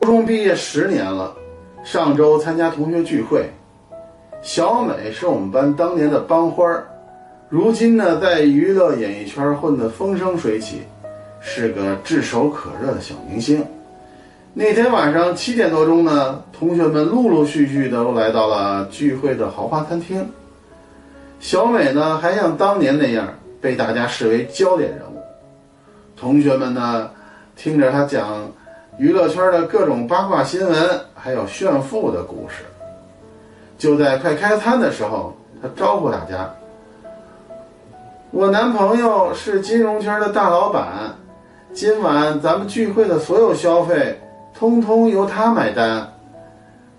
初中毕业十年了，上周参加同学聚会，小美是我们班当年的班花儿，如今呢在娱乐演艺圈混得风生水起，是个炙手可热的小明星。那天晚上七点多钟呢，同学们陆陆续续的都来到了聚会的豪华餐厅。小美呢，还像当年那样被大家视为焦点人物。同学们呢，听着她讲娱乐圈的各种八卦新闻，还有炫富的故事。就在快开餐的时候，他招呼大家：“我男朋友是金融圈的大老板，今晚咱们聚会的所有消费，通通由他买单。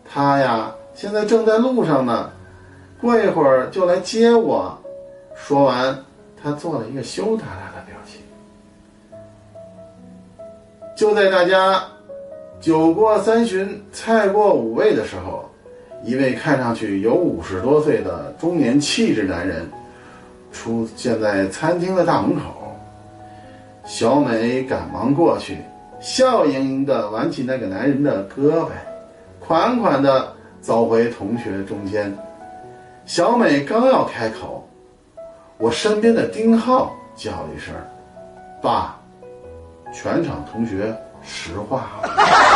他呀，现在正在路上呢。”过一会儿就来接我。说完，他做了一个羞答答的表情。就在大家酒过三巡、菜过五味的时候，一位看上去有五十多岁的中年气质男人出现在餐厅的大门口。小美赶忙过去，笑盈盈地挽起那个男人的胳膊，款款地走回同学中间。小美刚要开口，我身边的丁浩叫了一声：“爸。”全场同学石化了。